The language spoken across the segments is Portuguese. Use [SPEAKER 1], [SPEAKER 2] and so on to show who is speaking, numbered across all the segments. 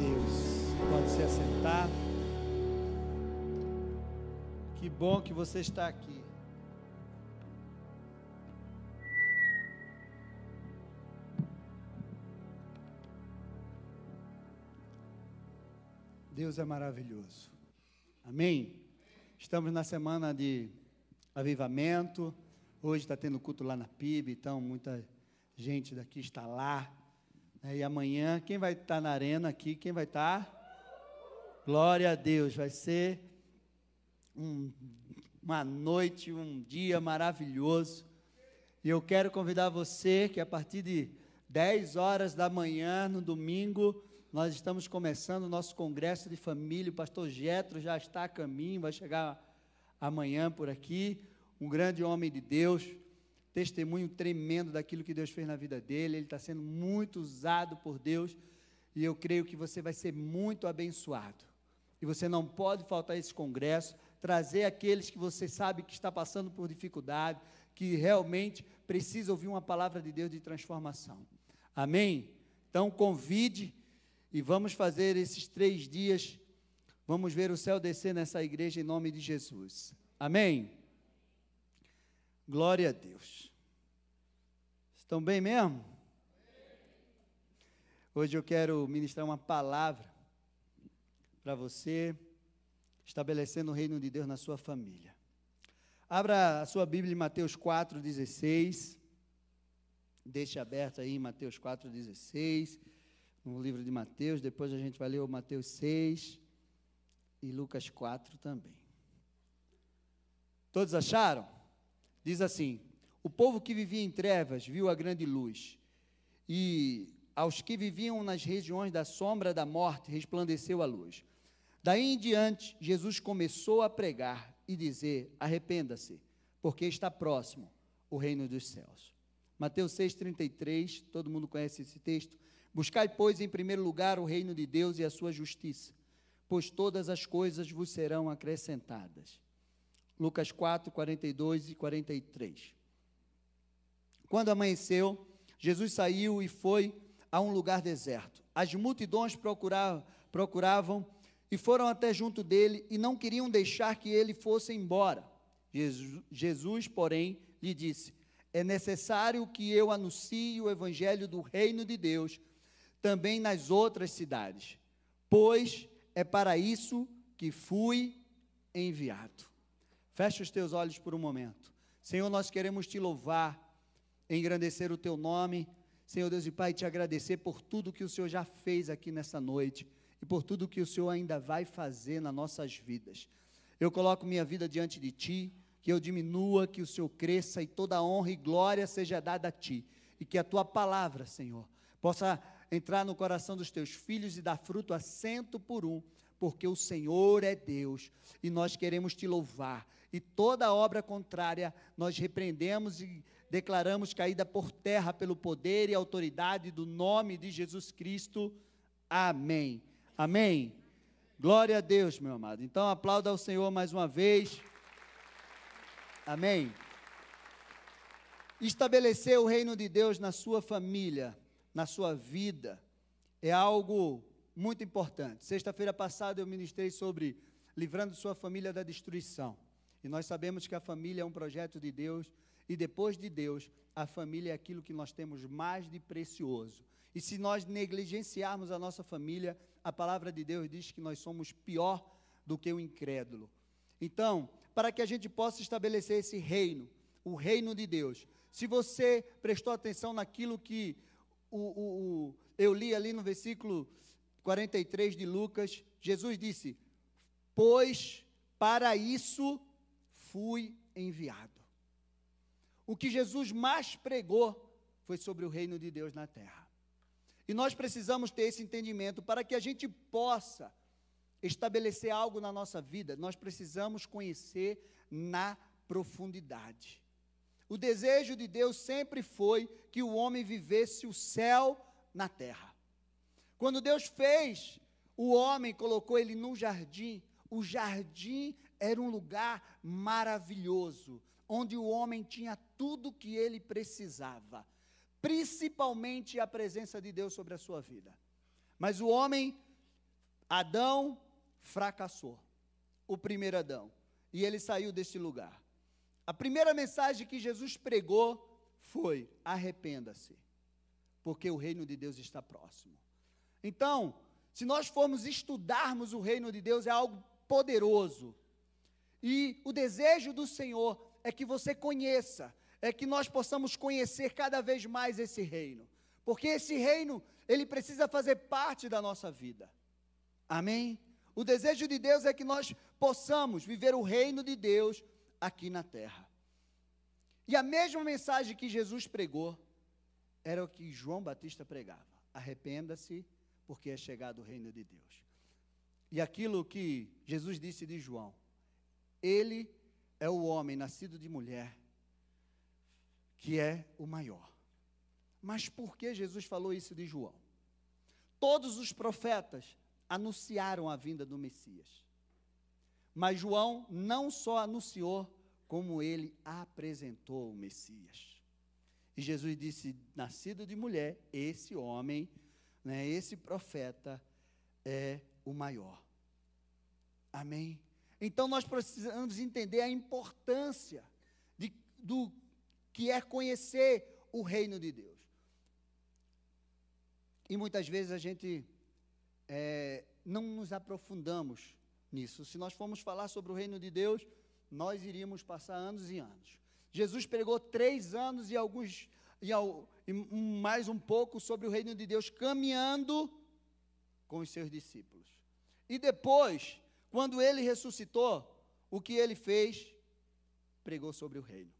[SPEAKER 1] Deus. Pode se assentar. Que bom que você está aqui. Deus é maravilhoso. Amém? Estamos na semana de avivamento. Hoje está tendo culto lá na PIB, então muita gente daqui está lá. Né? E amanhã, quem vai estar na arena aqui? Quem vai estar? Glória a Deus, vai ser um, uma noite, um dia maravilhoso. E eu quero convidar você que a partir de 10 horas da manhã, no domingo, nós estamos começando o nosso congresso de família. O pastor Getro já está a caminho, vai chegar amanhã por aqui. Um grande homem de Deus, testemunho tremendo daquilo que Deus fez na vida dele. Ele está sendo muito usado por Deus e eu creio que você vai ser muito abençoado. E você não pode faltar esse congresso, trazer aqueles que você sabe que está passando por dificuldade, que realmente precisa ouvir uma palavra de Deus de transformação. Amém? Então convide e vamos fazer esses três dias. Vamos ver o céu descer nessa igreja em nome de Jesus. Amém? Glória a Deus. Estão bem mesmo? Hoje eu quero ministrar uma palavra para você, estabelecendo o reino de Deus na sua família. Abra a sua Bíblia em Mateus 4,16. Deixe aberto aí em Mateus 4,16, no livro de Mateus. Depois a gente vai ler o Mateus 6 e Lucas 4 também. Todos acharam? Diz assim: O povo que vivia em trevas viu a grande luz, e aos que viviam nas regiões da sombra da morte resplandeceu a luz. Daí em diante, Jesus começou a pregar e dizer: Arrependa-se, porque está próximo o reino dos céus. Mateus 6,33, todo mundo conhece esse texto. Buscai, pois, em primeiro lugar o reino de Deus e a sua justiça, pois todas as coisas vos serão acrescentadas. Lucas 4, 42 e 43. Quando amanheceu, Jesus saiu e foi a um lugar deserto. As multidões procuravam, procuravam e foram até junto dele e não queriam deixar que ele fosse embora. Jesus, Jesus, porém, lhe disse: É necessário que eu anuncie o evangelho do reino de Deus também nas outras cidades, pois é para isso que fui enviado. Feche os teus olhos por um momento. Senhor, nós queremos te louvar, engrandecer o teu nome. Senhor Deus e Pai, te agradecer por tudo que o Senhor já fez aqui nessa noite e por tudo que o Senhor ainda vai fazer nas nossas vidas. Eu coloco minha vida diante de ti, que eu diminua, que o Senhor cresça e toda honra e glória seja dada a ti. E que a tua palavra, Senhor, possa entrar no coração dos teus filhos e dar fruto a cento por um, porque o Senhor é Deus e nós queremos te louvar e toda obra contrária nós repreendemos e declaramos caída por terra pelo poder e autoridade do nome de Jesus Cristo. Amém. Amém. Glória a Deus, meu amado. Então aplauda ao Senhor mais uma vez. Amém. Estabelecer o reino de Deus na sua família, na sua vida, é algo muito importante. Sexta-feira passada eu ministrei sobre livrando sua família da destruição. E nós sabemos que a família é um projeto de Deus, e depois de Deus, a família é aquilo que nós temos mais de precioso. E se nós negligenciarmos a nossa família, a palavra de Deus diz que nós somos pior do que o incrédulo. Então, para que a gente possa estabelecer esse reino, o reino de Deus, se você prestou atenção naquilo que o, o, o, eu li ali no versículo 43 de Lucas, Jesus disse: Pois para isso fui enviado. O que Jesus mais pregou foi sobre o reino de Deus na terra. E nós precisamos ter esse entendimento para que a gente possa estabelecer algo na nossa vida, nós precisamos conhecer na profundidade. O desejo de Deus sempre foi que o homem vivesse o céu na terra. Quando Deus fez o homem, colocou ele num jardim, o jardim era um lugar maravilhoso, onde o homem tinha tudo o que ele precisava, principalmente a presença de Deus sobre a sua vida. Mas o homem Adão fracassou, o primeiro Adão, e ele saiu desse lugar. A primeira mensagem que Jesus pregou foi: arrependa-se, porque o reino de Deus está próximo. Então, se nós formos estudarmos o reino de Deus, é algo poderoso. E o desejo do Senhor é que você conheça, é que nós possamos conhecer cada vez mais esse reino. Porque esse reino, ele precisa fazer parte da nossa vida. Amém? O desejo de Deus é que nós possamos viver o reino de Deus aqui na terra. E a mesma mensagem que Jesus pregou era o que João Batista pregava: arrependa-se, porque é chegado o reino de Deus. E aquilo que Jesus disse de João, ele é o homem nascido de mulher que é o maior. Mas por que Jesus falou isso de João? Todos os profetas anunciaram a vinda do Messias. Mas João não só anunciou, como ele apresentou o Messias. E Jesus disse: nascido de mulher, esse homem, né, esse profeta é o maior. Amém? Então nós precisamos entender a importância de, do que é conhecer o reino de Deus. E muitas vezes a gente é, não nos aprofundamos nisso. Se nós formos falar sobre o reino de Deus, nós iríamos passar anos e anos. Jesus pregou três anos e alguns e, ao, e mais um pouco sobre o reino de Deus, caminhando com os seus discípulos. E depois quando ele ressuscitou, o que ele fez? Pregou sobre o reino.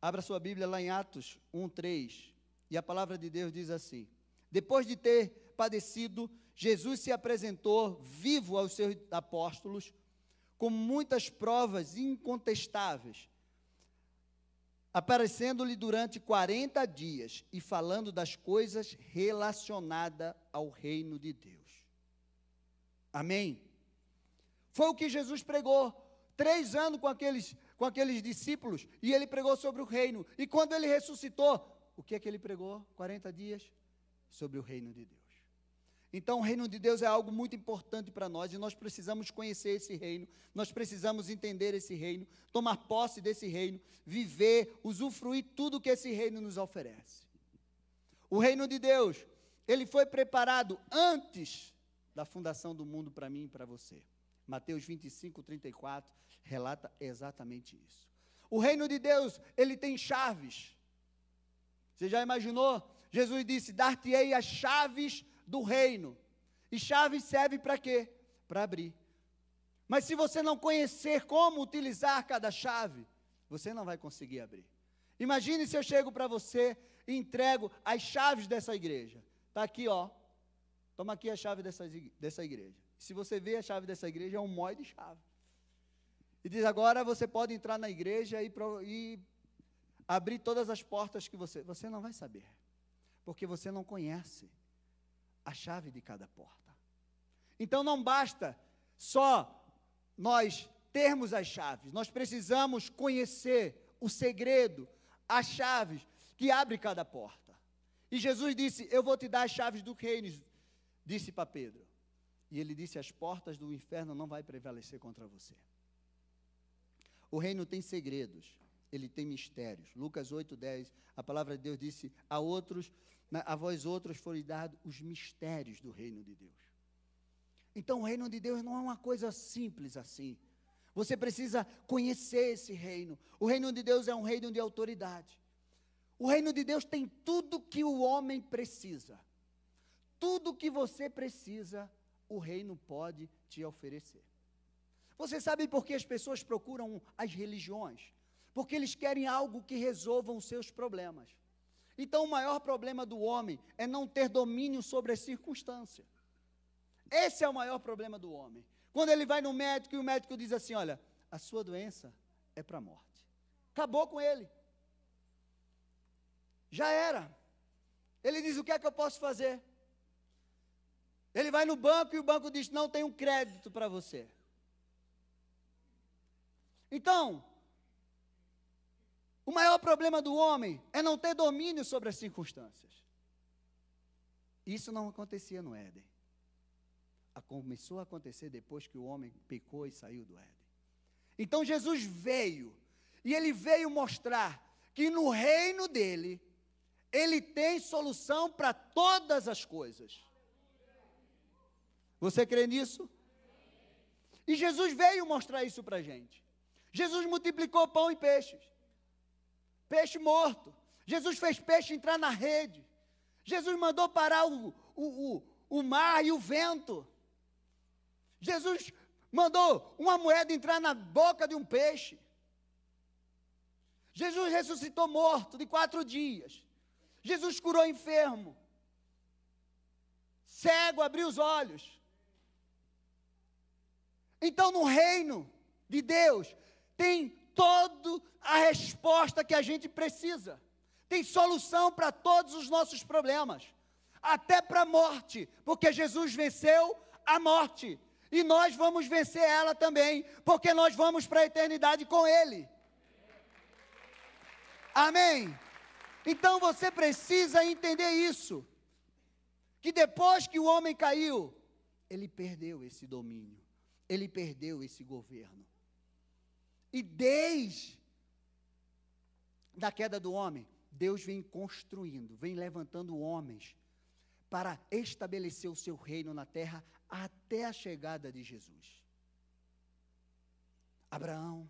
[SPEAKER 1] Abra sua Bíblia lá em Atos 1:3, e a palavra de Deus diz assim: Depois de ter padecido, Jesus se apresentou vivo aos seus apóstolos com muitas provas incontestáveis, aparecendo-lhe durante 40 dias e falando das coisas relacionadas ao reino de Deus. Amém? Foi o que Jesus pregou. Três anos com aqueles, com aqueles discípulos, e ele pregou sobre o reino. E quando ele ressuscitou, o que é que ele pregou? 40 dias sobre o reino de Deus. Então, o reino de Deus é algo muito importante para nós e nós precisamos conhecer esse reino, nós precisamos entender esse reino, tomar posse desse reino, viver, usufruir tudo que esse reino nos oferece. O reino de Deus, ele foi preparado antes da fundação do mundo para mim e para você. Mateus 25, 34 relata exatamente isso. O reino de Deus, ele tem chaves. Você já imaginou? Jesus disse: Dar-te-ei as chaves do reino. E chave serve para quê? Para abrir. Mas se você não conhecer como utilizar cada chave, você não vai conseguir abrir. Imagine se eu chego para você e entrego as chaves dessa igreja. Está aqui, ó. Toma aqui a chave dessa, igreja. Se você vê a chave dessa igreja, é um mói de chave. E diz: agora você pode entrar na igreja e, e abrir todas as portas que você. Você não vai saber. Porque você não conhece a chave de cada porta. Então não basta só nós termos as chaves, nós precisamos conhecer o segredo, as chaves que abre cada porta. E Jesus disse: Eu vou te dar as chaves do reino, disse para Pedro. E ele disse: As portas do inferno não vai prevalecer contra você. O reino tem segredos, ele tem mistérios. Lucas 8:10, a palavra de Deus disse: A outros, a vós outros foram dados os mistérios do reino de Deus. Então, o reino de Deus não é uma coisa simples assim. Você precisa conhecer esse reino. O reino de Deus é um reino de autoridade. O reino de Deus tem tudo que o homem precisa. Tudo que você precisa, o reino pode te oferecer. Você sabe por que as pessoas procuram as religiões? Porque eles querem algo que resolva os seus problemas. Então, o maior problema do homem é não ter domínio sobre as circunstâncias. Esse é o maior problema do homem. Quando ele vai no médico e o médico diz assim: Olha, a sua doença é para a morte. Acabou com ele. Já era. Ele diz: O que é que eu posso fazer? Ele vai no banco e o banco diz: não tem um crédito para você. Então, o maior problema do homem é não ter domínio sobre as circunstâncias. Isso não acontecia no Éden. começou a acontecer depois que o homem pecou e saiu do Éden. Então Jesus veio, e ele veio mostrar que no reino dele, ele tem solução para todas as coisas. Você crê nisso? E Jesus veio mostrar isso para a gente. Jesus multiplicou pão e peixes. Peixe morto. Jesus fez peixe entrar na rede. Jesus mandou parar o, o, o, o mar e o vento. Jesus mandou uma moeda entrar na boca de um peixe. Jesus ressuscitou morto de quatro dias. Jesus curou enfermo. Cego abriu os olhos. Então, no reino de Deus, tem toda a resposta que a gente precisa. Tem solução para todos os nossos problemas, até para a morte, porque Jesus venceu a morte. E nós vamos vencer ela também, porque nós vamos para a eternidade com Ele. Amém? Então você precisa entender isso: que depois que o homem caiu, ele perdeu esse domínio ele perdeu esse governo. E desde da queda do homem, Deus vem construindo, vem levantando homens para estabelecer o seu reino na terra até a chegada de Jesus. Abraão,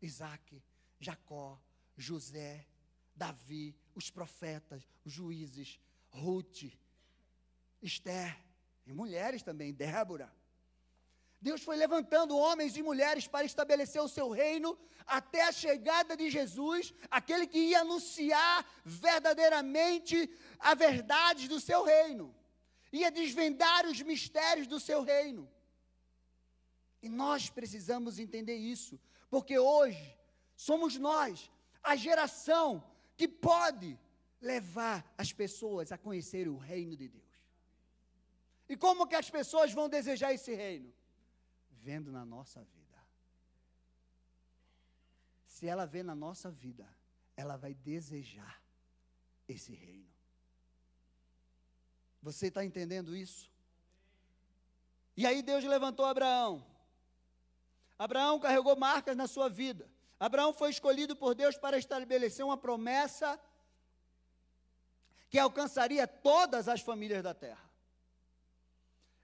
[SPEAKER 1] Isaac, Jacó, José, Davi, os profetas, os juízes, Ruth, Esther, e mulheres também, Débora. Deus foi levantando homens e mulheres para estabelecer o seu reino até a chegada de Jesus, aquele que ia anunciar verdadeiramente a verdade do seu reino, ia desvendar os mistérios do seu reino. E nós precisamos entender isso, porque hoje somos nós, a geração que pode levar as pessoas a conhecer o reino de Deus. E como que as pessoas vão desejar esse reino? Vendo na nossa vida. Se ela vê na nossa vida, ela vai desejar esse reino. Você está entendendo isso? E aí Deus levantou Abraão. Abraão carregou marcas na sua vida. Abraão foi escolhido por Deus para estabelecer uma promessa que alcançaria todas as famílias da terra.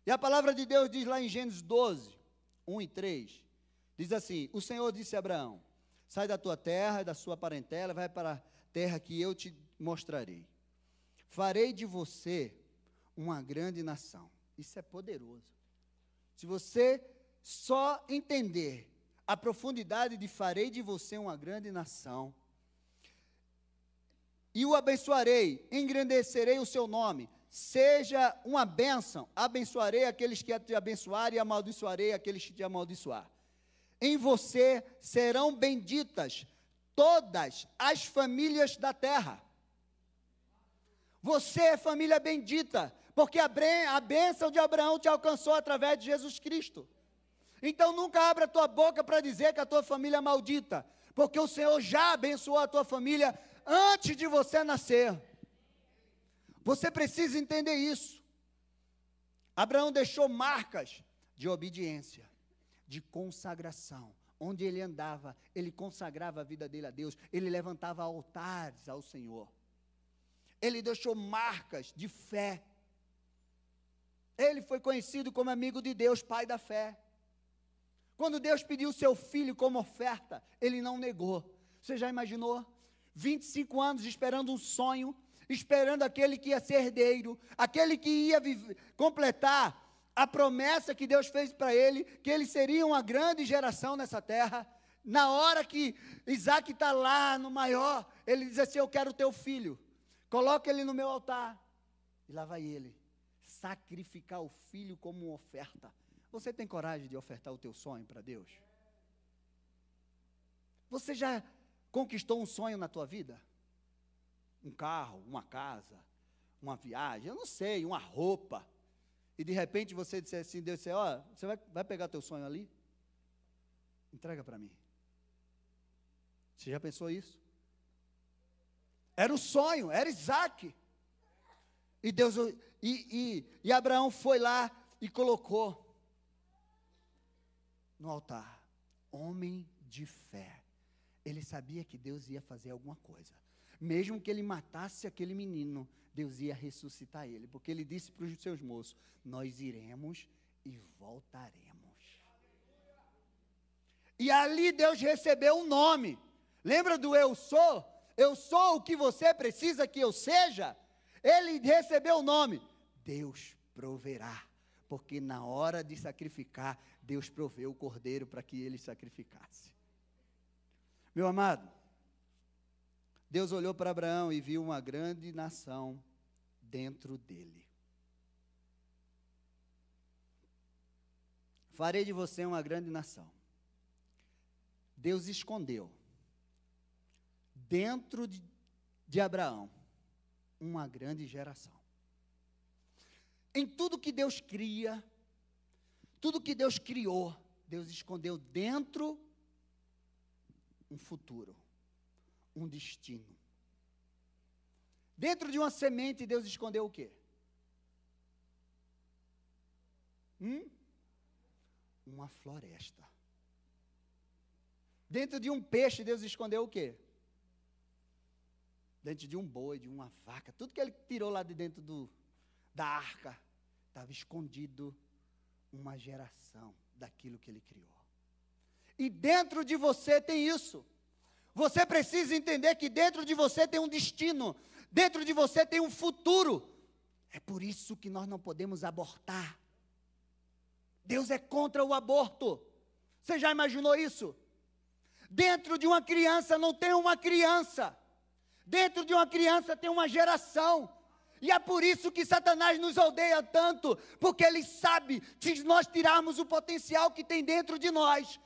[SPEAKER 1] E a palavra de Deus diz lá em Gênesis 12: 1 e 3, diz assim: O Senhor disse a Abraão: Sai da tua terra, da sua parentela, vai para a terra que eu te mostrarei. Farei de você uma grande nação. Isso é poderoso. Se você só entender a profundidade de farei de você uma grande nação, e o abençoarei, engrandecerei o seu nome, seja uma bênção. Abençoarei aqueles que te abençoarem e amaldiçoarei aqueles que te amaldiçoar. Em você serão benditas todas as famílias da terra. Você é família bendita, porque a, a bênção de Abraão te alcançou através de Jesus Cristo. Então nunca abra a tua boca para dizer que a tua família é maldita, porque o Senhor já abençoou a tua família antes de você nascer. Você precisa entender isso. Abraão deixou marcas de obediência, de consagração. Onde ele andava, ele consagrava a vida dele a Deus, ele levantava altares ao Senhor. Ele deixou marcas de fé. Ele foi conhecido como amigo de Deus, pai da fé. Quando Deus pediu seu filho como oferta, ele não negou. Você já imaginou? 25 anos esperando um sonho, esperando aquele que ia ser herdeiro, aquele que ia viver, completar a promessa que Deus fez para ele, que ele seria uma grande geração nessa terra. Na hora que Isaac está lá no maior, ele diz assim: Eu quero teu filho, coloca ele no meu altar. E lá vai ele, sacrificar o filho como uma oferta. Você tem coragem de ofertar o teu sonho para Deus? Você já conquistou um sonho na tua vida? Um carro, uma casa, uma viagem, eu não sei, uma roupa. E de repente você disser assim, Deus disse, ó, você vai, vai pegar teu sonho ali? Entrega para mim. Você já pensou isso? Era o sonho, era Isaac. E Deus, e, e, e Abraão foi lá, e colocou no altar. Homem de fé. Ele sabia que Deus ia fazer alguma coisa. Mesmo que ele matasse aquele menino, Deus ia ressuscitar ele, porque ele disse para os seus moços: Nós iremos e voltaremos. E ali Deus recebeu um nome. Lembra do eu sou? Eu sou o que você precisa que eu seja? Ele recebeu o nome. Deus proverá. Porque na hora de sacrificar, Deus proveu o cordeiro para que ele sacrificasse. Meu amado, Deus olhou para Abraão e viu uma grande nação dentro dele. Farei de você uma grande nação. Deus escondeu dentro de, de Abraão uma grande geração. Em tudo que Deus cria, tudo que Deus criou, Deus escondeu dentro um futuro, um destino. Dentro de uma semente, Deus escondeu o quê? Hum? Uma floresta. Dentro de um peixe, Deus escondeu o quê? Dentro de um boi, de uma vaca, tudo que ele tirou lá de dentro do, da arca, estava escondido uma geração daquilo que ele criou. E dentro de você tem isso. Você precisa entender que dentro de você tem um destino, dentro de você tem um futuro. É por isso que nós não podemos abortar. Deus é contra o aborto. Você já imaginou isso? Dentro de uma criança não tem uma criança. Dentro de uma criança tem uma geração. E é por isso que Satanás nos odeia tanto, porque ele sabe que se nós tirarmos o potencial que tem dentro de nós,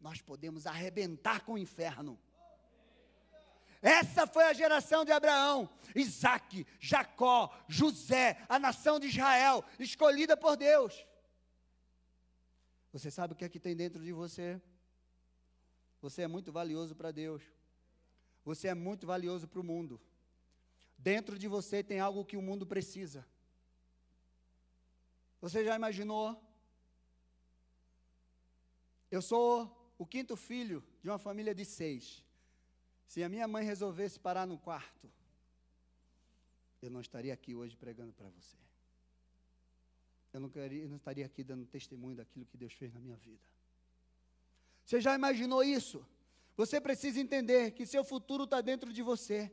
[SPEAKER 1] nós podemos arrebentar com o inferno. Essa foi a geração de Abraão, Isaac, Jacó, José, a nação de Israel, escolhida por Deus. Você sabe o que é que tem dentro de você? Você é muito valioso para Deus. Você é muito valioso para o mundo. Dentro de você tem algo que o mundo precisa. Você já imaginou? Eu sou o quinto filho de uma família de seis. Se a minha mãe resolvesse parar no quarto, eu não estaria aqui hoje pregando para você. Eu não, queria, eu não estaria aqui dando testemunho daquilo que Deus fez na minha vida. Você já imaginou isso? Você precisa entender que seu futuro está dentro de você.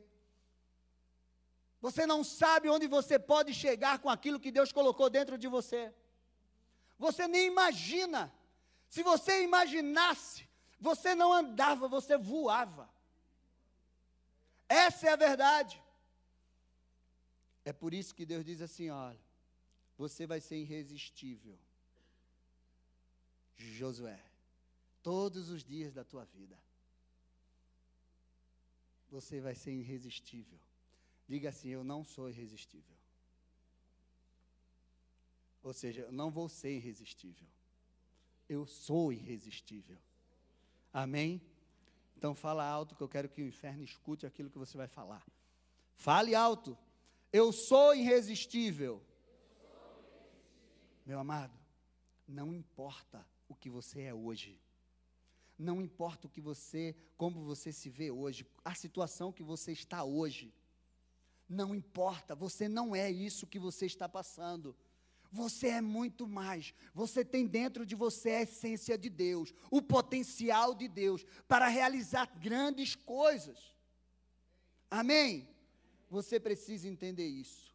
[SPEAKER 1] Você não sabe onde você pode chegar com aquilo que Deus colocou dentro de você. Você nem imagina. Se você imaginasse, você não andava, você voava. Essa é a verdade. É por isso que Deus diz assim: olha, você vai ser irresistível. Josué, todos os dias da tua vida. Você vai ser irresistível. Diga assim: Eu não sou irresistível. Ou seja, eu não vou ser irresistível. Eu sou irresistível. Amém? Então fala alto que eu quero que o inferno escute aquilo que você vai falar. Fale alto. Eu sou irresistível. Meu amado, não importa o que você é hoje. Não importa o que você, como você se vê hoje, a situação que você está hoje. Não importa, você não é isso que você está passando. Você é muito mais. Você tem dentro de você a essência de Deus, o potencial de Deus para realizar grandes coisas. Amém? Você precisa entender isso.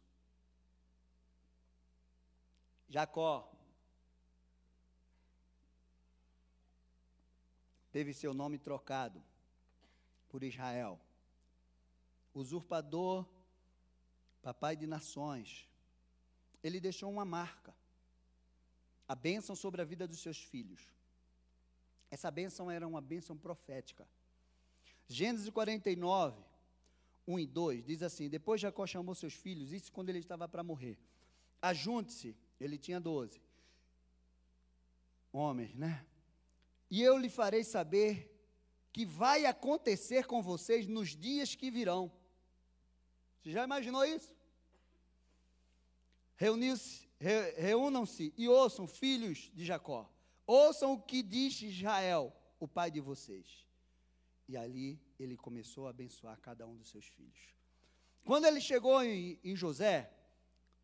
[SPEAKER 1] Jacó teve seu nome trocado por Israel. Usurpador papai de nações, ele deixou uma marca, a bênção sobre a vida dos seus filhos. Essa bênção era uma bênção profética. Gênesis 49, 1 e 2 diz assim: Depois Jacó chamou seus filhos, isso quando ele estava para morrer. Ajunte-se, ele tinha 12 homens, né? E eu lhe farei saber que vai acontecer com vocês nos dias que virão. Você já imaginou isso? Reuniu-se Re, Reúnam-se e ouçam, filhos de Jacó. Ouçam o que diz Israel, o pai de vocês. E ali ele começou a abençoar cada um dos seus filhos. Quando ele chegou em, em José,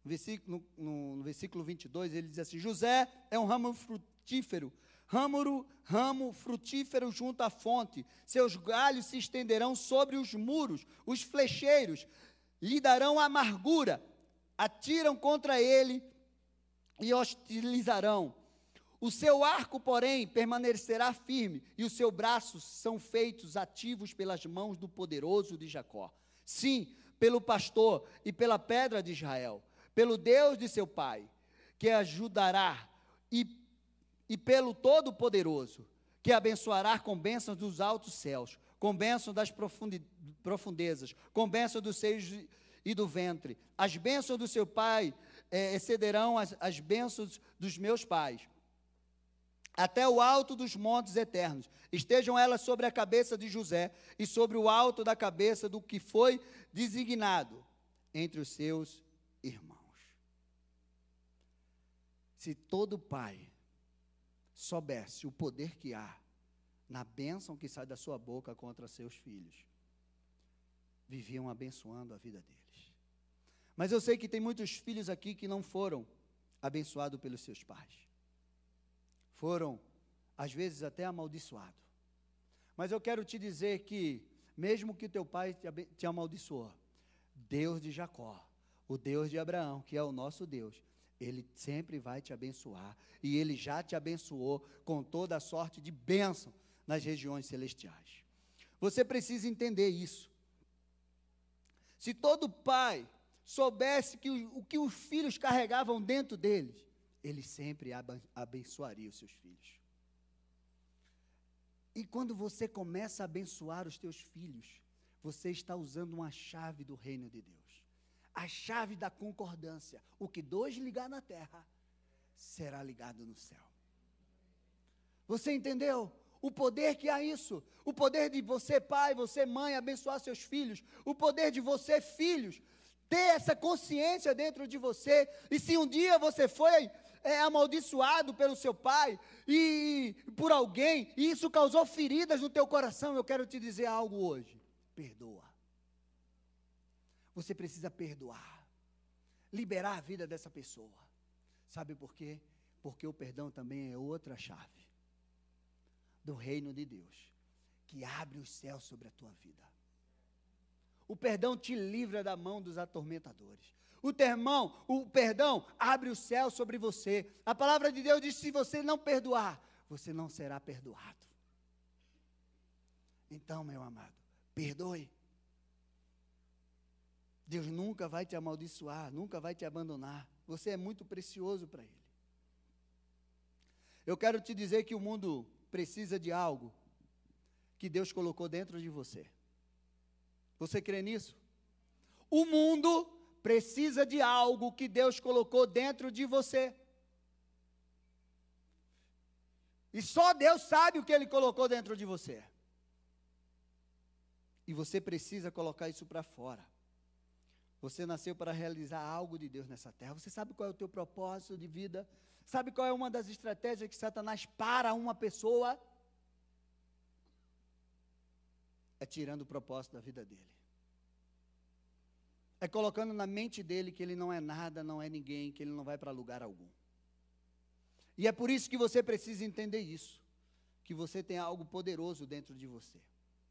[SPEAKER 1] no versículo, no, no versículo 22, ele diz assim: José é um ramo frutífero, ramo, ramo frutífero junto à fonte, seus galhos se estenderão sobre os muros, os flecheiros lhe darão amargura, atiram contra ele e hostilizarão. O seu arco, porém, permanecerá firme, e os seus braços são feitos ativos pelas mãos do poderoso de Jacó. Sim, pelo pastor e pela pedra de Israel, pelo Deus de seu pai, que ajudará, e, e pelo Todo-Poderoso, que abençoará com bênçãos dos altos céus, com bênçãos das profundezas, com bênçãos dos seios e do ventre. As bênçãos do seu pai é, excederão as, as bênçãos dos meus pais até o alto dos montes eternos. Estejam elas sobre a cabeça de José e sobre o alto da cabeça do que foi designado entre os seus irmãos. Se todo pai soubesse o poder que há na bênção que sai da sua boca contra seus filhos, viviam abençoando a vida deles. Mas eu sei que tem muitos filhos aqui que não foram abençoados pelos seus pais foram, às vezes, até amaldiçoados. Mas eu quero te dizer que, mesmo que teu pai te, te amaldiçoou, Deus de Jacó, o Deus de Abraão, que é o nosso Deus, ele sempre vai te abençoar. E ele já te abençoou com toda a sorte de bênção nas regiões celestiais. Você precisa entender isso. Se todo pai soubesse que o, o que os filhos carregavam dentro deles, ele sempre abençoaria os seus filhos. E quando você começa a abençoar os teus filhos, você está usando uma chave do reino de Deus. A chave da concordância. O que dois ligar na terra, será ligado no céu. Você entendeu? O poder que há isso. O poder de você, pai, você, mãe, abençoar seus filhos. O poder de você, filhos, ter essa consciência dentro de você. E se um dia você foi é, amaldiçoado pelo seu pai e por alguém, e isso causou feridas no teu coração, eu quero te dizer algo hoje. Perdoa. Você precisa perdoar. Liberar a vida dessa pessoa. Sabe por quê? Porque o perdão também é outra chave do reino de Deus, que abre os céus sobre a tua vida. O perdão te livra da mão dos atormentadores. O termão, o perdão abre o céu sobre você. A palavra de Deus diz: se você não perdoar, você não será perdoado. Então, meu amado, perdoe. Deus nunca vai te amaldiçoar, nunca vai te abandonar. Você é muito precioso para Ele. Eu quero te dizer que o mundo precisa de algo que Deus colocou dentro de você. Você crê nisso? O mundo precisa de algo que Deus colocou dentro de você. E só Deus sabe o que Ele colocou dentro de você. E você precisa colocar isso para fora. Você nasceu para realizar algo de Deus nessa terra. Você sabe qual é o teu propósito de vida? Sabe qual é uma das estratégias que Satanás para uma pessoa? É tirando o propósito da vida dele. É colocando na mente dele que ele não é nada, não é ninguém, que ele não vai para lugar algum. E é por isso que você precisa entender isso, que você tem algo poderoso dentro de você.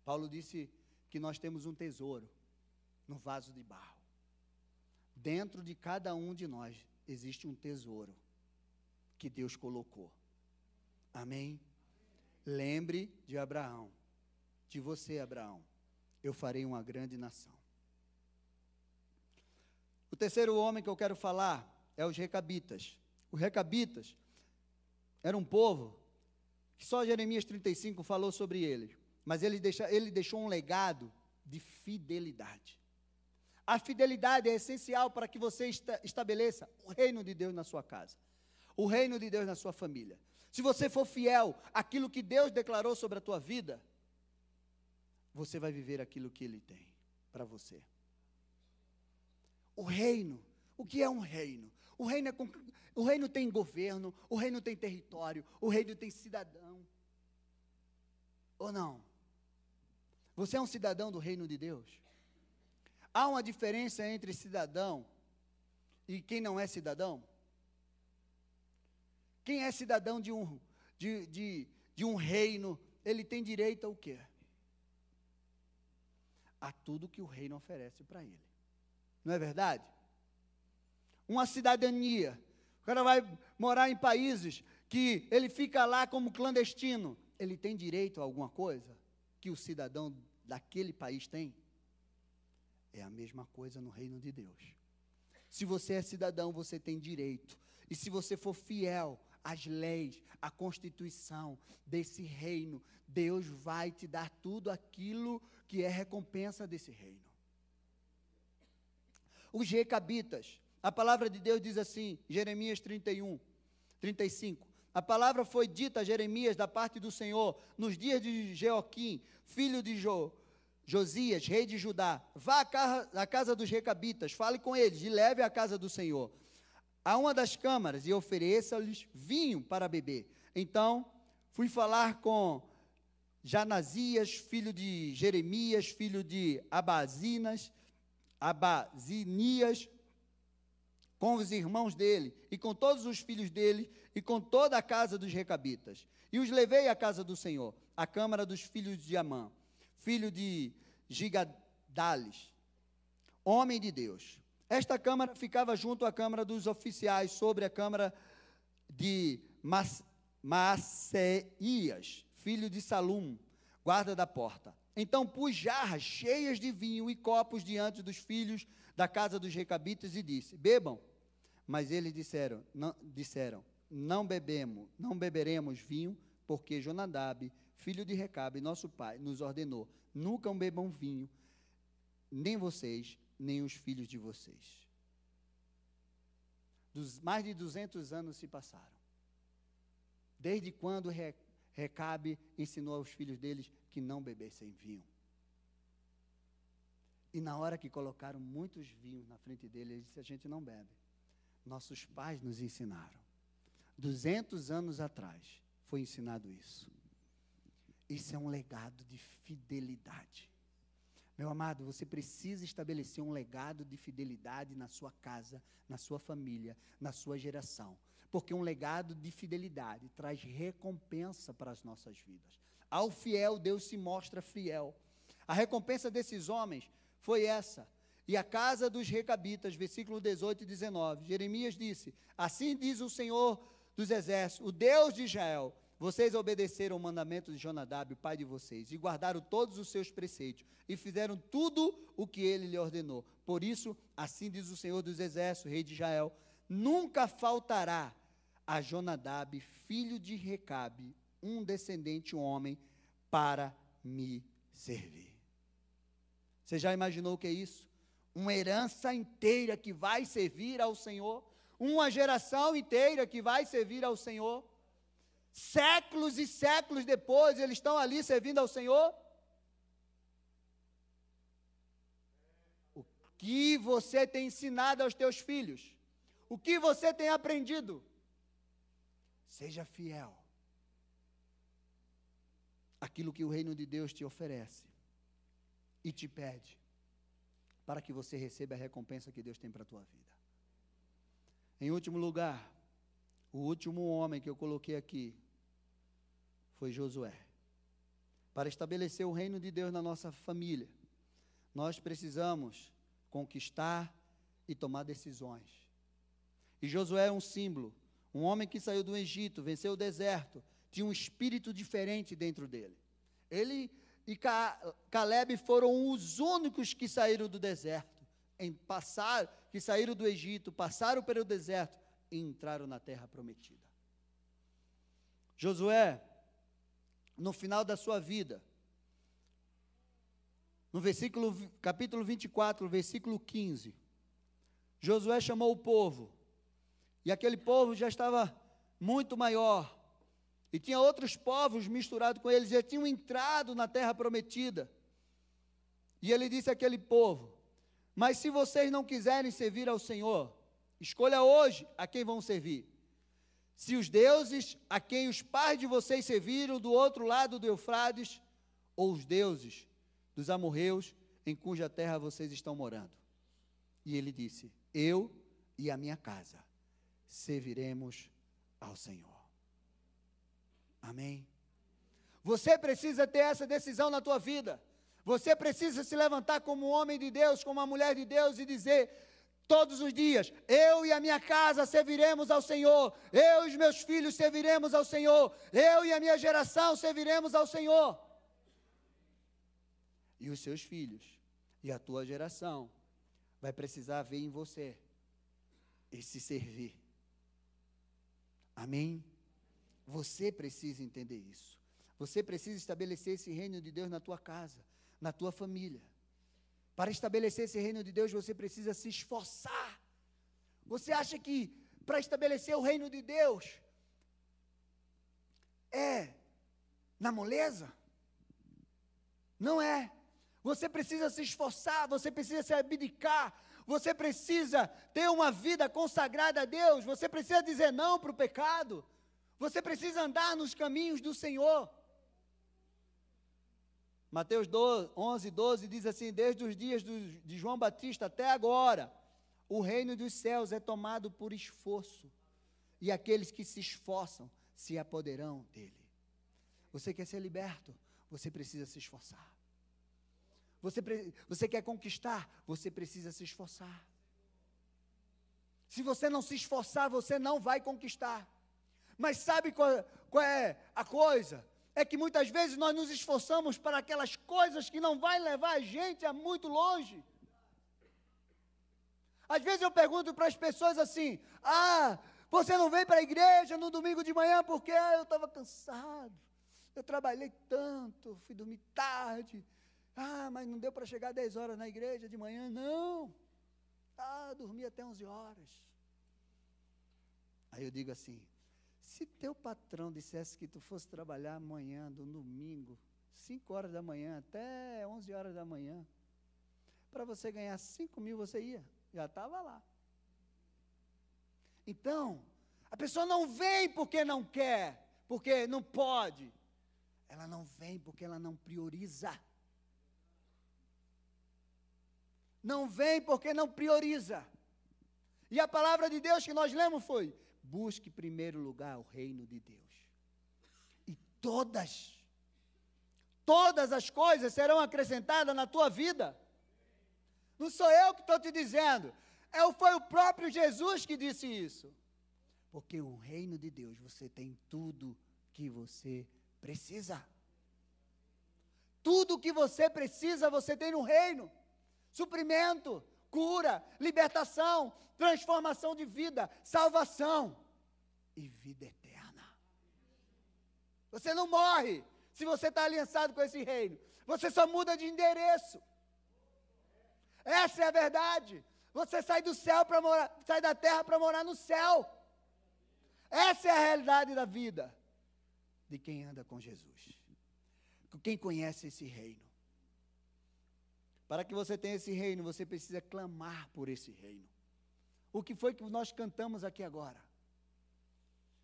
[SPEAKER 1] Paulo disse que nós temos um tesouro no vaso de barro. Dentro de cada um de nós existe um tesouro que Deus colocou. Amém? Lembre de Abraão, de você, Abraão. Eu farei uma grande nação. O terceiro homem que eu quero falar é os recabitas. Os recabitas era um povo que só Jeremias 35 falou sobre eles, mas ele, deixa, ele deixou um legado de fidelidade. A fidelidade é essencial para que você esta, estabeleça o reino de Deus na sua casa, o reino de Deus na sua família. Se você for fiel àquilo que Deus declarou sobre a tua vida, você vai viver aquilo que Ele tem para você o reino, O que é um reino? O reino, é, o reino tem governo, o reino tem território, o reino tem cidadão. Ou não? Você é um cidadão do reino de Deus? Há uma diferença entre cidadão e quem não é cidadão? Quem é cidadão de um, de, de, de um reino, ele tem direito ao quê? A tudo que o reino oferece para ele. Não é verdade? Uma cidadania. O cara vai morar em países que ele fica lá como clandestino. Ele tem direito a alguma coisa que o cidadão daquele país tem? É a mesma coisa no reino de Deus. Se você é cidadão, você tem direito. E se você for fiel às leis, à constituição desse reino, Deus vai te dar tudo aquilo que é recompensa desse reino. Os recabitas, a palavra de Deus diz assim, Jeremias 31, 35. A palavra foi dita a Jeremias da parte do Senhor nos dias de Jeoquim, filho de Jo, Josias, rei de Judá, vá à casa, à casa dos recabitas, fale com eles e leve à casa do Senhor. A uma das câmaras e ofereça-lhes vinho para beber. Então, fui falar com Janazias, filho de Jeremias, filho de Abazinas, Abazinias, com os irmãos dele e com todos os filhos dele e com toda a casa dos recabitas. E os levei à casa do Senhor, à câmara dos filhos de Amã filho de Gigadales, homem de Deus. Esta câmara ficava junto à câmara dos oficiais, sobre a câmara de Mas, Maceias, filho de Salum, guarda da porta. Então pus jarras cheias de vinho e copos diante dos filhos da casa dos recabitas e disse: Bebam. Mas eles disseram: Não, disseram, não bebemos, não beberemos vinho, porque Jonadab filho de Recabe, nosso pai, nos ordenou: nunca bebam vinho, nem vocês, nem os filhos de vocês. Dos, mais de 200 anos se passaram. Desde quando Recabe ensinou aos filhos deles que não bebessem vinho. E na hora que colocaram muitos vinhos na frente dele, ele disse: A gente não bebe. Nossos pais nos ensinaram. 200 anos atrás foi ensinado isso. Isso é um legado de fidelidade. Meu amado, você precisa estabelecer um legado de fidelidade na sua casa, na sua família, na sua geração. Porque um legado de fidelidade traz recompensa para as nossas vidas. Ao fiel, Deus se mostra fiel. A recompensa desses homens foi essa. E a casa dos recabitas, versículo 18 e 19. Jeremias disse: Assim diz o Senhor dos exércitos, o Deus de Israel vocês obedeceram o mandamento de Jonadab, o pai de vocês, e guardaram todos os seus preceitos, e fizeram tudo o que ele lhe ordenou. Por isso, assim diz o Senhor dos Exércitos, rei de Israel: nunca faltará a Jonadab, filho de Recabe, um descendente, homem, para me servir. Você já imaginou o que é isso? Uma herança inteira que vai servir ao Senhor, uma geração inteira que vai servir ao Senhor séculos e séculos depois, eles estão ali servindo ao Senhor? O que você tem ensinado aos teus filhos? O que você tem aprendido? Seja fiel. Aquilo que o reino de Deus te oferece e te pede, para que você receba a recompensa que Deus tem para a tua vida. Em último lugar, o último homem que eu coloquei aqui, foi Josué. Para estabelecer o reino de Deus na nossa família, nós precisamos conquistar e tomar decisões. E Josué é um símbolo, um homem que saiu do Egito, venceu o deserto, tinha um espírito diferente dentro dele. Ele e Caleb foram os únicos que saíram do deserto, em passar, que saíram do Egito, passaram pelo deserto e entraram na terra prometida. Josué no final da sua vida. No versículo, capítulo 24, versículo 15. Josué chamou o povo. E aquele povo já estava muito maior. E tinha outros povos misturados com eles, já tinham entrado na terra prometida. E ele disse àquele povo: Mas se vocês não quiserem servir ao Senhor, Escolha hoje a quem vão servir. Se os deuses a quem os pais de vocês serviram do outro lado do Eufrates, ou os deuses dos amorreus em cuja terra vocês estão morando. E ele disse: Eu e a minha casa serviremos ao Senhor. Amém. Você precisa ter essa decisão na tua vida. Você precisa se levantar como um homem de Deus, como uma mulher de Deus e dizer todos os dias: Eu e a minha casa serviremos ao Senhor. Eu e os meus filhos serviremos ao Senhor. Eu e a minha geração serviremos ao Senhor. E os seus filhos e a tua geração vai precisar ver em você esse servir. Amém? Você precisa entender isso. Você precisa estabelecer esse reino de Deus na tua casa, na tua família. Para estabelecer esse reino de Deus, você precisa se esforçar. Você acha que para estabelecer o reino de Deus é na moleza? Não é. Você precisa se esforçar, você precisa se abdicar, você precisa ter uma vida consagrada a Deus, você precisa dizer não para o pecado, você precisa andar nos caminhos do Senhor. Mateus 12, 11, 12 diz assim: Desde os dias do, de João Batista até agora, o reino dos céus é tomado por esforço, e aqueles que se esforçam se apoderão dele. Você quer ser liberto? Você precisa se esforçar. Você, você quer conquistar? Você precisa se esforçar. Se você não se esforçar, você não vai conquistar. Mas sabe qual, qual é a coisa? É que muitas vezes nós nos esforçamos para aquelas coisas que não vai levar a gente a muito longe. Às vezes eu pergunto para as pessoas assim: Ah, você não veio para a igreja no domingo de manhã porque ah, eu estava cansado, eu trabalhei tanto, fui dormir tarde. Ah, mas não deu para chegar 10 horas na igreja de manhã? Não. Ah, dormi até 11 horas. Aí eu digo assim: se teu patrão dissesse que tu fosse trabalhar amanhã, do domingo, 5 horas da manhã até 11 horas da manhã, para você ganhar 5 mil, você ia, já estava lá. Então, a pessoa não vem porque não quer, porque não pode. Ela não vem porque ela não prioriza. Não vem porque não prioriza. E a palavra de Deus que nós lemos foi: Busque em primeiro lugar o reino de Deus. E todas, todas as coisas serão acrescentadas na tua vida. Não sou eu que estou te dizendo, é, foi o próprio Jesus que disse isso. Porque o reino de Deus, você tem tudo que você precisa. Tudo que você precisa, você tem no reino: suprimento, cura, libertação, transformação de vida, salvação e vida eterna. Você não morre se você está aliançado com esse reino. Você só muda de endereço. Essa é a verdade. Você sai do céu para morar, sai da terra para morar no céu. Essa é a realidade da vida de quem anda com Jesus. Quem conhece esse reino. Para que você tenha esse reino, você precisa clamar por esse reino. O que foi que nós cantamos aqui agora?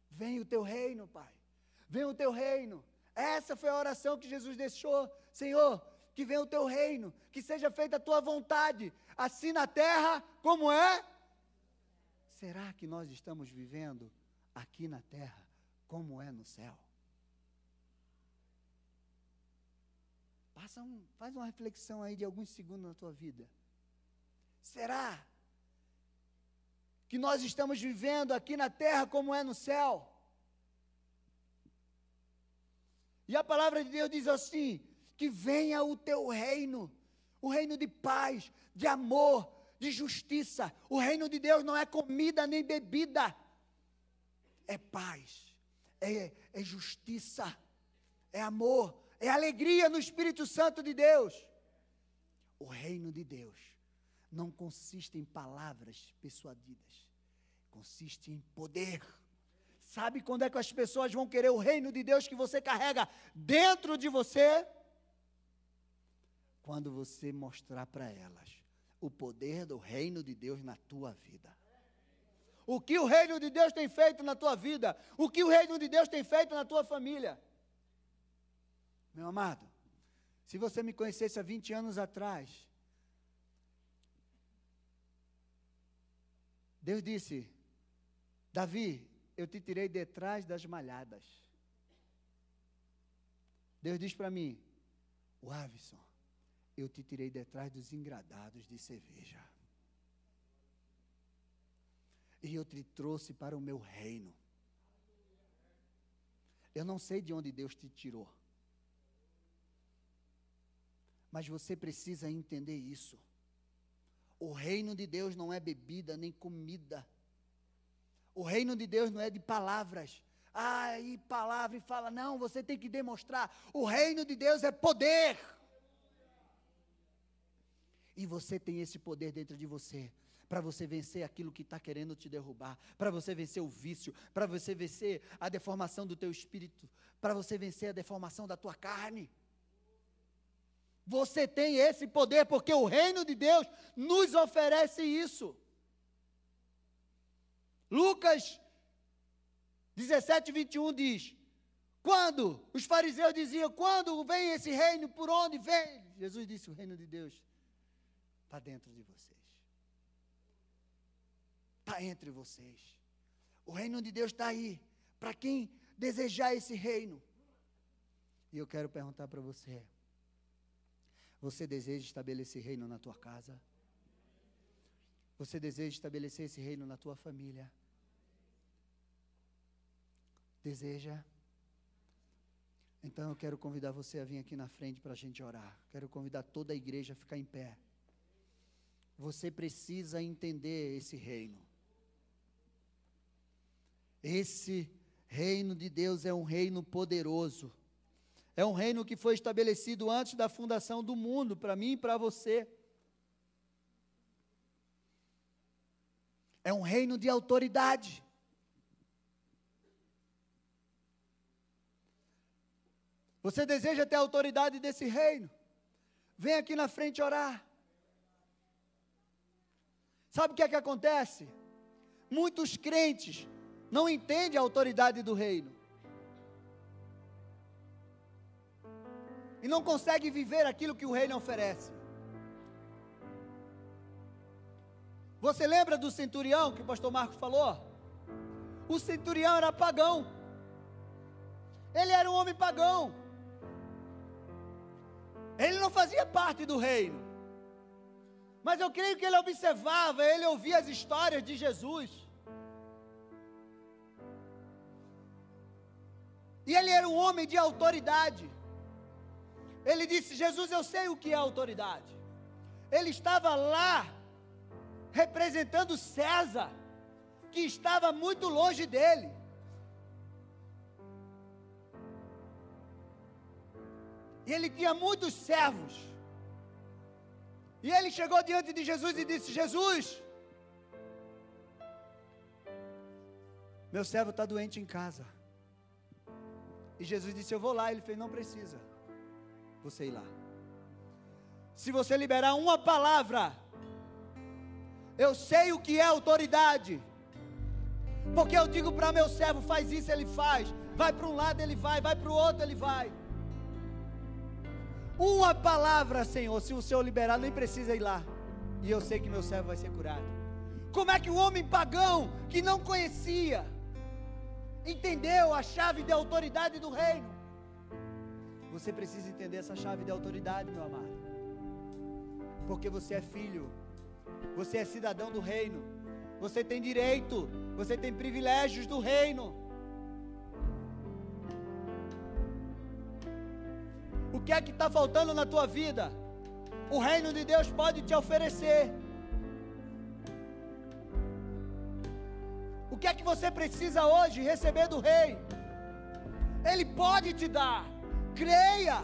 [SPEAKER 1] Venha o teu reino, Pai. Venha o teu reino. Essa foi a oração que Jesus deixou. Senhor, que venha o teu reino, que seja feita a tua vontade, assim na terra como é. Será que nós estamos vivendo aqui na terra como é no céu? Passa um, faz uma reflexão aí de alguns segundos na tua vida. Será que nós estamos vivendo aqui na terra como é no céu? E a palavra de Deus diz assim: que venha o teu reino, o reino de paz, de amor, de justiça. O reino de Deus não é comida nem bebida, é paz, é, é justiça, é amor, é alegria no Espírito Santo de Deus. O reino de Deus não consiste em palavras persuadidas, consiste em poder. Sabe quando é que as pessoas vão querer o reino de Deus que você carrega dentro de você? Quando você mostrar para elas o poder do reino de Deus na tua vida. O que o reino de Deus tem feito na tua vida? O que o reino de Deus tem feito na tua família? Meu amado, se você me conhecesse há 20 anos atrás, Deus disse: Davi, eu te tirei de trás das malhadas. Deus diz para mim: O Avison, eu te tirei de trás dos engradados de cerveja. E eu te trouxe para o meu reino. Eu não sei de onde Deus te tirou. Mas você precisa entender isso. O reino de Deus não é bebida nem comida. O reino de Deus não é de palavras. Ah, e palavra e fala. Não, você tem que demonstrar. O reino de Deus é poder. E você tem esse poder dentro de você. Para você vencer aquilo que está querendo te derrubar. Para você vencer o vício. Para você vencer a deformação do teu espírito. Para você vencer a deformação da tua carne. Você tem esse poder porque o reino de Deus nos oferece isso. Lucas 17, 21 diz: Quando os fariseus diziam, quando vem esse reino, por onde vem? Jesus disse: O reino de Deus está dentro de vocês, está entre vocês. O reino de Deus está aí, para quem desejar esse reino. E eu quero perguntar para você: você deseja estabelecer reino na tua casa? Você deseja estabelecer esse reino na tua família? Deseja? Então eu quero convidar você a vir aqui na frente para a gente orar. Quero convidar toda a igreja a ficar em pé. Você precisa entender esse reino. Esse reino de Deus é um reino poderoso. É um reino que foi estabelecido antes da fundação do mundo, para mim e para você. É um reino de autoridade. Você deseja ter autoridade desse reino? Vem aqui na frente orar. Sabe o que é que acontece? Muitos crentes não entendem a autoridade do reino. E não consegue viver aquilo que o reino oferece. Você lembra do centurião que o pastor Marcos falou? O centurião era pagão. Ele era um homem pagão. Ele não fazia parte do reino. Mas eu creio que ele observava, ele ouvia as histórias de Jesus. E ele era um homem de autoridade. Ele disse: Jesus, eu sei o que é autoridade. Ele estava lá representando César, que estava muito longe dele. E ele tinha muitos servos. E ele chegou diante de Jesus e disse: Jesus, meu servo está doente em casa. E Jesus disse: Eu vou lá. Ele fez: Não precisa você ir lá. Se você liberar uma palavra, eu sei o que é autoridade. Porque eu digo para meu servo, faz isso, ele faz. Vai para um lado, ele vai, vai para o outro, ele vai. Uma palavra, Senhor, se o Senhor liberar, nem precisa ir lá. E eu sei que meu servo vai ser curado. Como é que o homem pagão, que não conhecia, entendeu a chave de autoridade do reino? Você precisa entender essa chave de autoridade, meu amado. Porque você é filho, você é cidadão do reino, você tem direito, você tem privilégios do reino. O que é que está faltando na tua vida? O reino de Deus pode te oferecer. O que é que você precisa hoje receber do Rei? Ele pode te dar. Creia.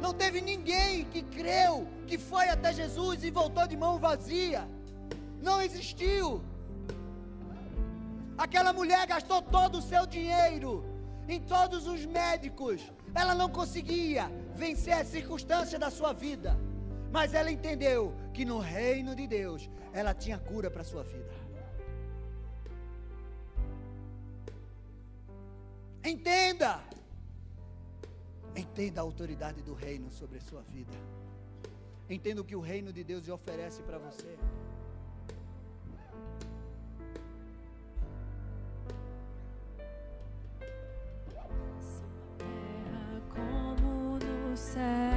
[SPEAKER 1] Não teve ninguém que creu, que foi até Jesus e voltou de mão vazia. Não existiu. Aquela mulher gastou todo o seu dinheiro em todos os médicos. Ela não conseguia vencer as circunstâncias da sua vida. Mas ela entendeu que no reino de Deus ela tinha cura para a sua vida. Entenda. Entenda a autoridade do reino sobre a sua vida. Entenda o que o reino de Deus lhe oferece para você.
[SPEAKER 2] Como no céu,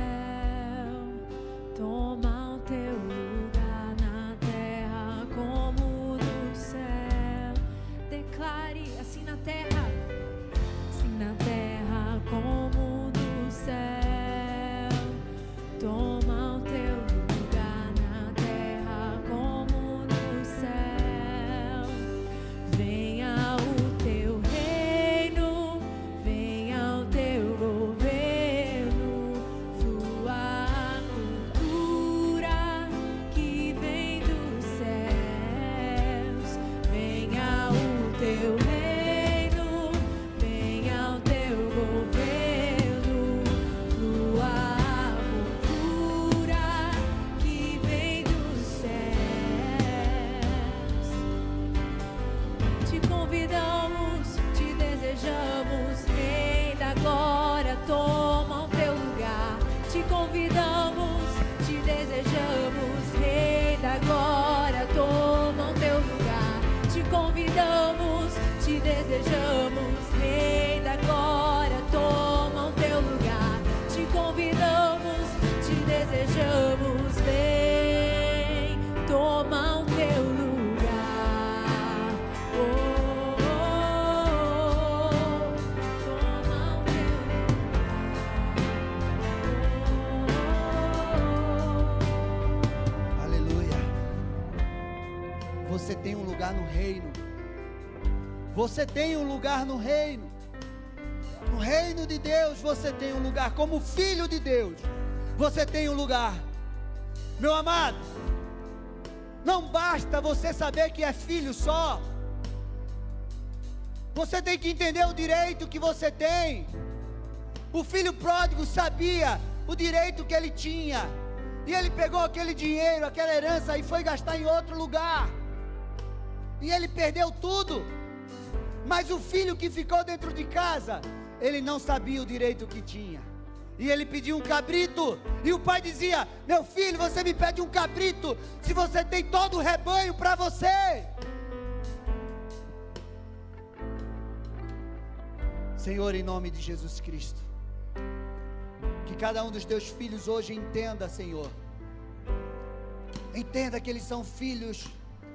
[SPEAKER 2] te
[SPEAKER 1] Você tem um lugar no reino. No reino de Deus você tem um lugar. Como filho de Deus, você tem um lugar. Meu amado, não basta você saber que é filho só. Você tem que entender o direito que você tem. O filho pródigo sabia o direito que ele tinha. E ele pegou aquele dinheiro, aquela herança e foi gastar em outro lugar. E ele perdeu tudo. Mas o filho que ficou dentro de casa, ele não sabia o direito que tinha. E ele pediu um cabrito. E o pai dizia: Meu filho, você me pede um cabrito, se você tem todo o rebanho para você. Senhor, em nome de Jesus Cristo, que cada um dos teus filhos hoje entenda, Senhor. Entenda que eles são filhos,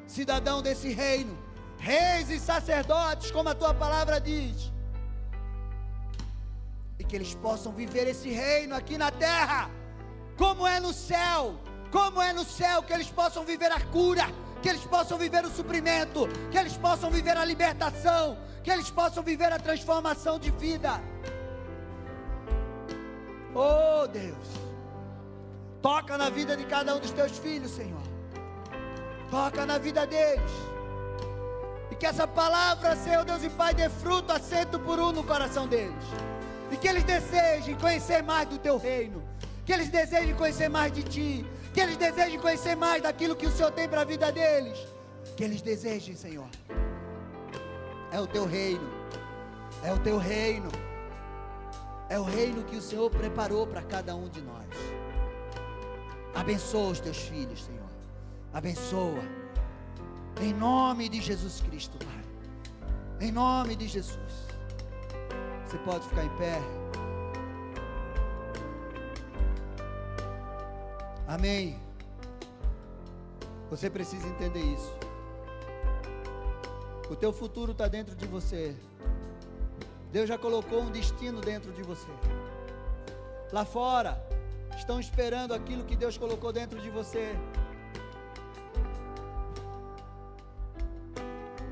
[SPEAKER 1] cidadão desse reino, reis e sacerdotes, como a tua palavra diz. E que eles possam viver esse reino aqui na terra, como é no céu, como é no céu, que eles possam viver a cura, que eles possam viver o suprimento, que eles possam viver a libertação, que eles possam viver a transformação de vida. Oh Deus, toca na vida de cada um dos teus filhos, Senhor. Toca na vida deles. E que essa palavra, Senhor Deus e Pai, dê fruto, assento por um no coração deles. E que eles desejem conhecer mais do teu reino. Que eles desejem conhecer mais de ti. Que eles desejem conhecer mais daquilo que o Senhor tem para a vida deles. Que eles desejem, Senhor. É o teu reino. É o teu reino. É o reino que o Senhor preparou para cada um de nós. Abençoa os teus filhos, Senhor. Abençoa. Em nome de Jesus Cristo, Pai. Em nome de Jesus. Você pode ficar em pé. Amém. Você precisa entender isso. O teu futuro está dentro de você. Deus já colocou um destino dentro de você. Lá fora, estão esperando aquilo que Deus colocou dentro de você.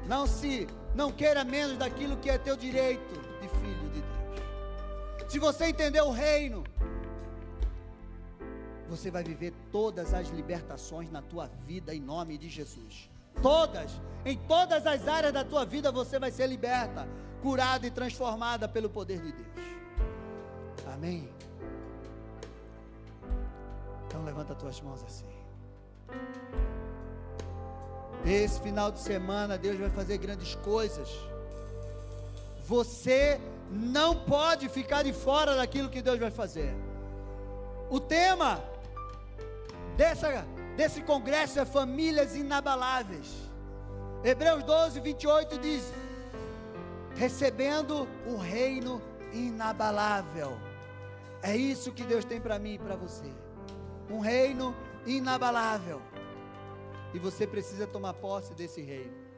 [SPEAKER 1] Não se, não queira menos daquilo que é teu direito de filho de Deus. Se você entender o reino, você vai viver todas as libertações na tua vida em nome de Jesus. Todas, em todas as áreas da tua vida você vai ser liberta, curada e transformada pelo poder de Deus. Amém. Então levanta as tuas mãos assim. Esse final de semana Deus vai fazer grandes coisas. Você não pode ficar de fora daquilo que Deus vai fazer. O tema dessa, desse congresso é famílias inabaláveis. Hebreus 12, 28 diz: recebendo o reino inabalável. É isso que Deus tem para mim e para você. Um reino inabalável. E você precisa tomar posse desse reino.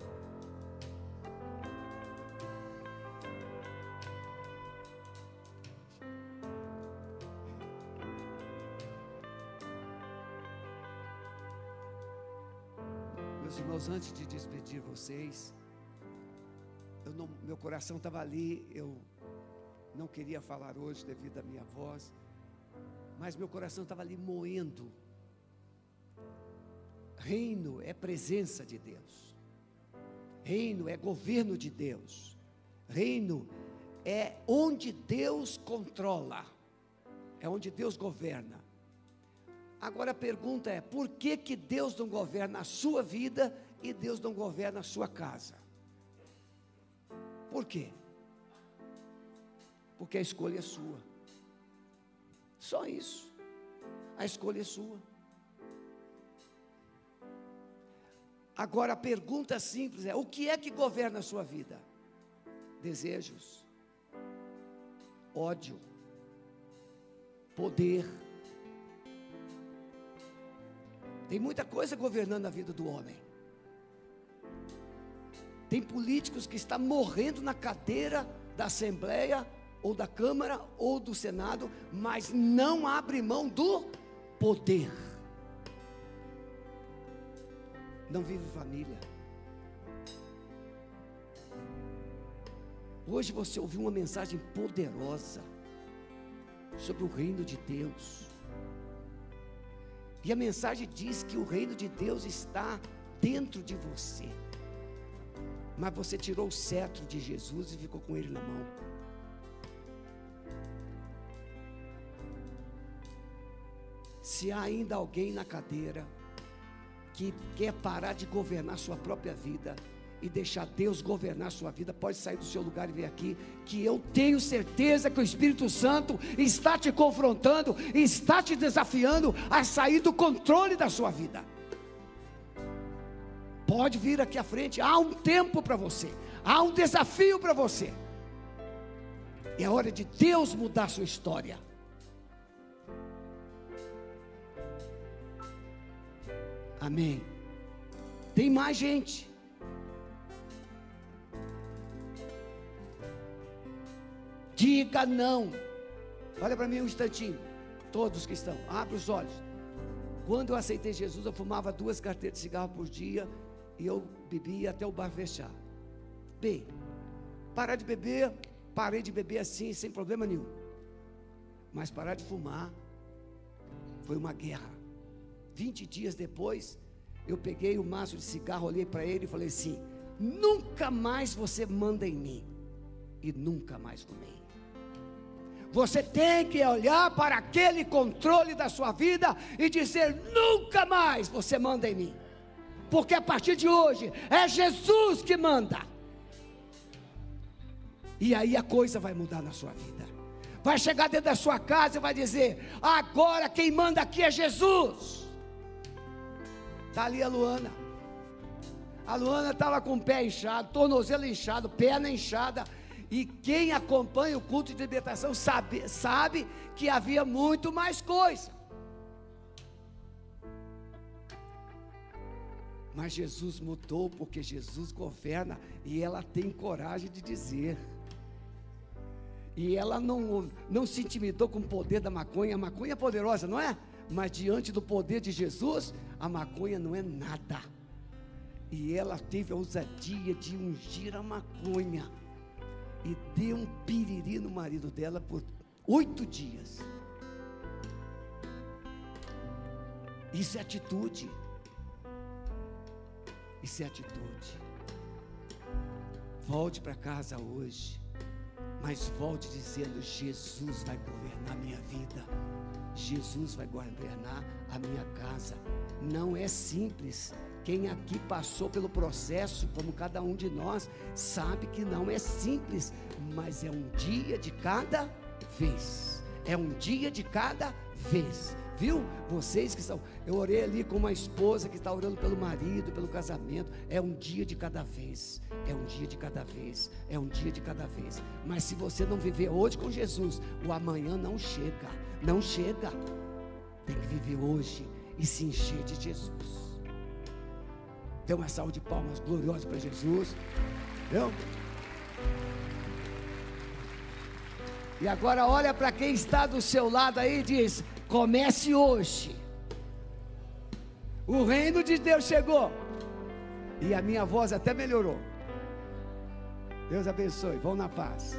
[SPEAKER 3] Meus irmãos, antes de despedir vocês, não, meu coração estava ali, eu não queria falar hoje devido à minha voz, mas meu coração estava ali moendo. Reino é presença de Deus, reino é governo de Deus, reino é onde Deus controla, é onde Deus governa. Agora a pergunta é: por que, que Deus não governa a sua vida e Deus não governa a sua casa? Por quê? Porque a escolha é sua. Só isso. A escolha é sua. Agora a pergunta simples é: o que é que governa a sua vida? Desejos, ódio, poder. Tem muita coisa governando a vida do homem. Tem políticos que estão morrendo na cadeira da Assembleia, ou da Câmara, ou do Senado, mas não abre mão do poder. Não vive família. Hoje você ouviu uma mensagem poderosa sobre o reino de Deus. E a mensagem diz que o reino de Deus está dentro de você. Mas você tirou o cetro de Jesus e ficou com ele na mão. Se há ainda alguém na cadeira que quer parar de governar sua própria vida e deixar Deus governar sua vida, pode sair do seu lugar e vir aqui, que eu tenho certeza que o Espírito Santo está te confrontando, está te desafiando a sair do controle da sua vida. Pode vir aqui à frente, há um tempo para você, há um desafio para você. É hora de Deus mudar sua história. Amém. Tem mais gente. Diga não. Olha para mim um instantinho. Todos que estão, abre os olhos. Quando eu aceitei Jesus, eu fumava duas carteiras de cigarro por dia e eu bebia até o bar fechar. Bem, parar de beber, parei de beber assim, sem problema nenhum. Mas parar de fumar foi uma guerra. 20 dias depois, eu peguei o maço de cigarro, olhei para ele e falei assim: nunca mais você manda em mim, e nunca mais fumei. Você tem que olhar para aquele controle da sua vida e dizer: nunca mais você manda em mim, porque a partir de hoje é Jesus que manda. E aí a coisa vai mudar na sua vida. Vai chegar dentro da sua casa e vai dizer: agora quem manda aqui é Jesus. Está ali a Luana. A Luana estava com o pé inchado, tornozelo inchado, perna inchada. E quem acompanha o culto de libertação sabe, sabe que havia muito mais coisa. Mas Jesus mudou porque Jesus governa e ela tem coragem de dizer. E ela não, não se intimidou com o poder da maconha. A maconha é poderosa, não é? Mas diante do poder de Jesus, a maconha não é nada. E ela teve a ousadia de ungir a maconha. E deu um piriri no marido dela por oito dias. Isso é atitude. Isso é atitude. Volte para casa hoje, mas volte dizendo: Jesus vai governar minha vida. Jesus vai governar a minha casa. Não é simples. Quem aqui passou pelo processo, como cada um de nós, sabe que não é simples, mas é um dia de cada vez. É um dia de cada vez. Viu? Vocês que estão. Eu orei ali com uma esposa que está orando pelo marido, pelo casamento. É um dia de cada vez. É um dia de cada vez. É um dia de cada vez. Mas se você não viver hoje com Jesus, o amanhã não chega. Não chega. Tem que viver hoje e se encher de Jesus. Dê uma salva de palmas gloriosa para Jesus. E agora olha para quem está do seu lado aí e diz: comece hoje. O reino de Deus chegou. E a minha voz até melhorou. Deus abençoe. Vão na paz.